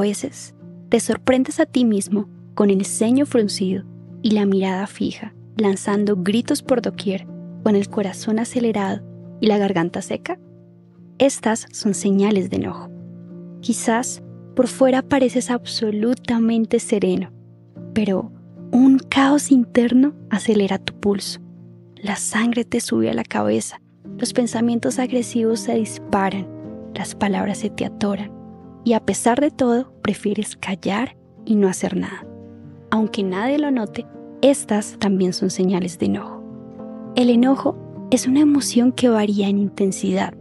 Veces, te sorprendes a ti mismo con el ceño fruncido y la mirada fija, lanzando gritos por doquier, con el corazón acelerado y la garganta seca. Estas son señales de enojo. Quizás por fuera pareces absolutamente sereno, pero un caos interno acelera tu pulso. La sangre te sube a la cabeza, los pensamientos agresivos se disparan, las palabras se te atoran y a pesar de todo prefieres callar y no hacer nada. Aunque nadie lo note, estas también son señales de enojo. El enojo es una emoción que varía en intensidad,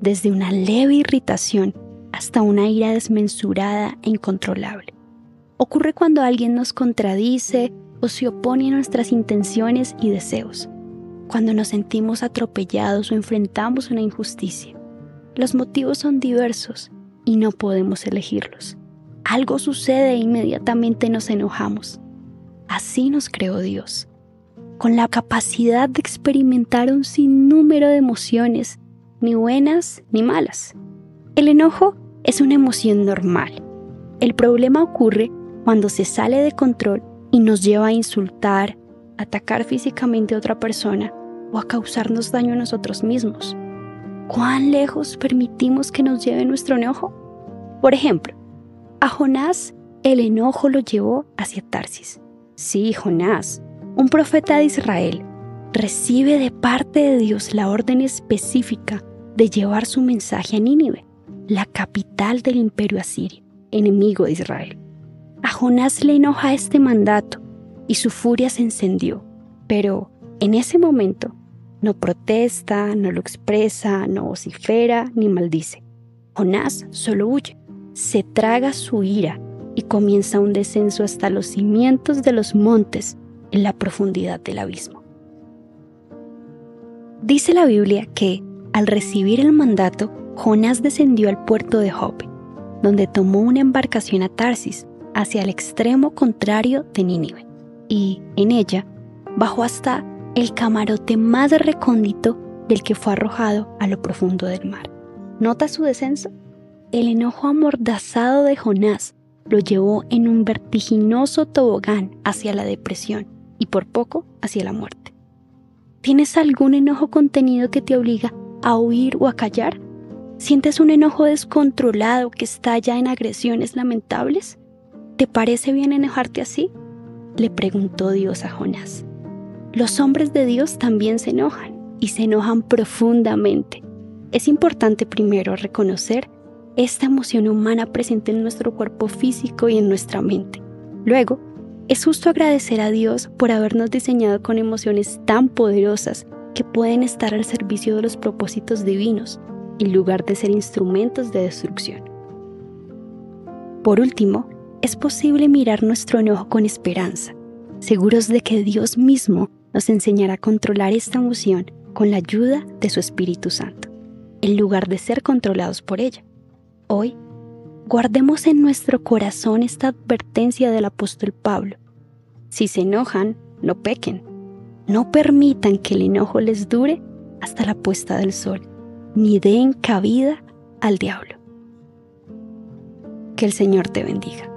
desde una leve irritación hasta una ira desmensurada e incontrolable. Ocurre cuando alguien nos contradice o se opone a nuestras intenciones y deseos, cuando nos sentimos atropellados o enfrentamos una injusticia. Los motivos son diversos y no podemos elegirlos. Algo sucede e inmediatamente nos enojamos. Así nos creó Dios, con la capacidad de experimentar un sinnúmero de emociones, ni buenas ni malas. El enojo es una emoción normal. El problema ocurre cuando se sale de control y nos lleva a insultar, atacar físicamente a otra persona o a causarnos daño a nosotros mismos. ¿Cuán lejos permitimos que nos lleve nuestro enojo? Por ejemplo, a Jonás el enojo lo llevó hacia Tarsis. Sí, Jonás, un profeta de Israel, recibe de parte de Dios la orden específica de llevar su mensaje a Nínive, la capital del imperio asirio, enemigo de Israel. A Jonás le enoja este mandato y su furia se encendió, pero en ese momento no protesta, no lo expresa, no vocifera ni maldice. Jonás solo huye, se traga su ira y comienza un descenso hasta los cimientos de los montes en la profundidad del abismo. Dice la Biblia que, al recibir el mandato, Jonás descendió al puerto de Jope, donde tomó una embarcación a Tarsis, hacia el extremo contrario de Nínive, y, en ella, bajó hasta el camarote más recóndito del que fue arrojado a lo profundo del mar. ¿Nota su descenso? El enojo amordazado de Jonás lo llevó en un vertiginoso tobogán hacia la depresión y por poco hacia la muerte. ¿Tienes algún enojo contenido que te obliga a huir o a callar? ¿Sientes un enojo descontrolado que estalla en agresiones lamentables? ¿Te parece bien enojarte así? Le preguntó Dios a Jonás. Los hombres de Dios también se enojan y se enojan profundamente. Es importante primero reconocer esta emoción humana presente en nuestro cuerpo físico y en nuestra mente. Luego, es justo agradecer a Dios por habernos diseñado con emociones tan poderosas que pueden estar al servicio de los propósitos divinos, en lugar de ser instrumentos de destrucción. Por último, es posible mirar nuestro enojo con esperanza, seguros de que Dios mismo nos enseñará a controlar esta emoción con la ayuda de su Espíritu Santo, en lugar de ser controlados por ella. Hoy, guardemos en nuestro corazón esta advertencia del apóstol Pablo. Si se enojan, no pequen. No permitan que el enojo les dure hasta la puesta del sol, ni den cabida al diablo. Que el Señor te bendiga.